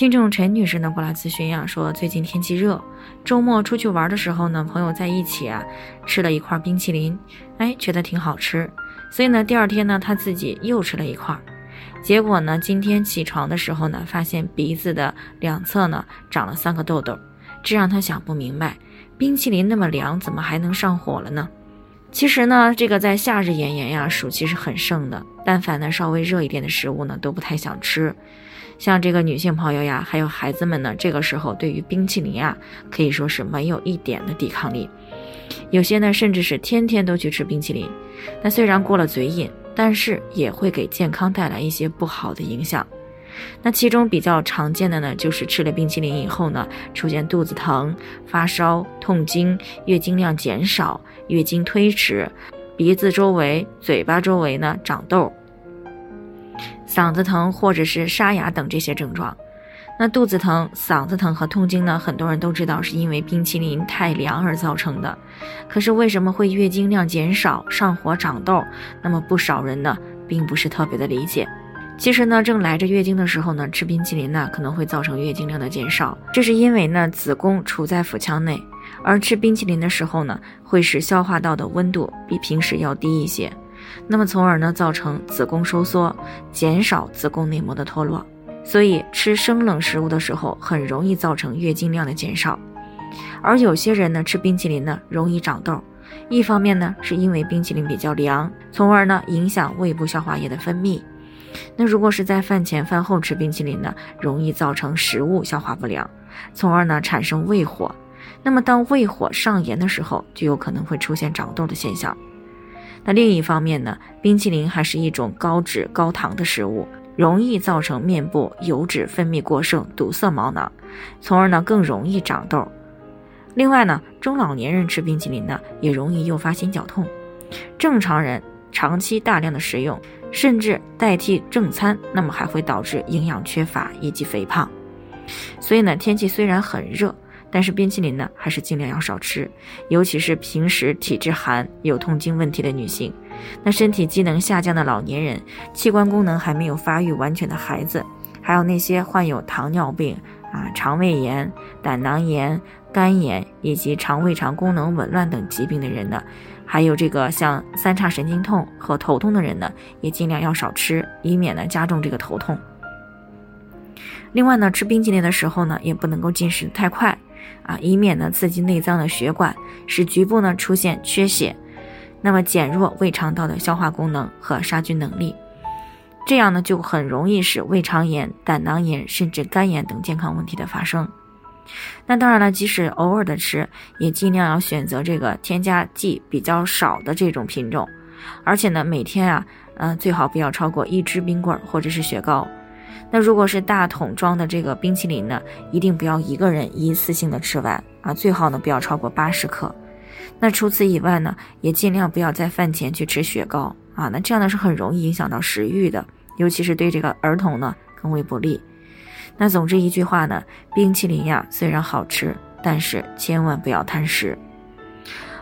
听众陈女士呢过来咨询呀，说最近天气热，周末出去玩的时候呢，朋友在一起啊，吃了一块冰淇淋，哎，觉得挺好吃，所以呢，第二天呢，她自己又吃了一块，结果呢，今天起床的时候呢，发现鼻子的两侧呢长了三个痘痘，这让她想不明白，冰淇淋那么凉，怎么还能上火了呢？其实呢，这个在夏日炎炎呀，暑气是很盛的，但凡呢稍微热一点的食物呢，都不太想吃。像这个女性朋友呀，还有孩子们呢，这个时候对于冰淇淋啊，可以说是没有一点的抵抗力。有些呢，甚至是天天都去吃冰淇淋。那虽然过了嘴瘾，但是也会给健康带来一些不好的影响。那其中比较常见的呢，就是吃了冰淇淋以后呢，出现肚子疼、发烧、痛经、月经量减少、月经推迟、鼻子周围、嘴巴周围呢长痘。嗓子疼或者是沙哑等这些症状，那肚子疼、嗓子疼和痛经呢？很多人都知道是因为冰淇淋太凉而造成的。可是为什么会月经量减少、上火、长痘？那么不少人呢，并不是特别的理解。其实呢，正来着月经的时候呢，吃冰淇淋呢，可能会造成月经量的减少。这是因为呢，子宫处在腹腔内，而吃冰淇淋的时候呢，会使消化道的温度比平时要低一些。那么，从而呢造成子宫收缩，减少子宫内膜的脱落，所以吃生冷食物的时候，很容易造成月经量的减少。而有些人呢吃冰淇淋呢容易长痘，一方面呢是因为冰淇淋比较凉，从而呢影响胃部消化液的分泌。那如果是在饭前饭后吃冰淇淋呢，容易造成食物消化不良，从而呢产生胃火。那么当胃火上炎的时候，就有可能会出现长痘的现象。那另一方面呢，冰淇淋还是一种高脂高糖的食物，容易造成面部油脂分泌过剩，堵塞毛囊，从而呢更容易长痘。另外呢，中老年人吃冰淇淋呢，也容易诱发心绞痛。正常人长期大量的食用，甚至代替正餐，那么还会导致营养缺乏以及肥胖。所以呢，天气虽然很热。但是冰淇淋呢，还是尽量要少吃，尤其是平时体质寒、有痛经问题的女性，那身体机能下降的老年人，器官功能还没有发育完全的孩子，还有那些患有糖尿病啊、肠胃炎、胆囊炎、肝炎以及肠胃肠功能紊乱等疾病的人呢，还有这个像三叉神经痛和头痛的人呢，也尽量要少吃，以免呢加重这个头痛。另外呢，吃冰淇淋的时候呢，也不能够进食太快。啊，以免呢刺激内脏的血管，使局部呢出现缺血，那么减弱胃肠道的消化功能和杀菌能力，这样呢就很容易使胃肠炎、胆囊炎甚至肝炎等健康问题的发生。那当然了，即使偶尔的吃，也尽量要选择这个添加剂比较少的这种品种，而且呢每天啊，嗯最好不要超过一支冰棍或者是雪糕。那如果是大桶装的这个冰淇淋呢，一定不要一个人一次性的吃完啊，最好呢不要超过八十克。那除此以外呢，也尽量不要在饭前去吃雪糕啊，那这样呢是很容易影响到食欲的，尤其是对这个儿童呢更为不利。那总之一句话呢，冰淇淋呀虽然好吃，但是千万不要贪食。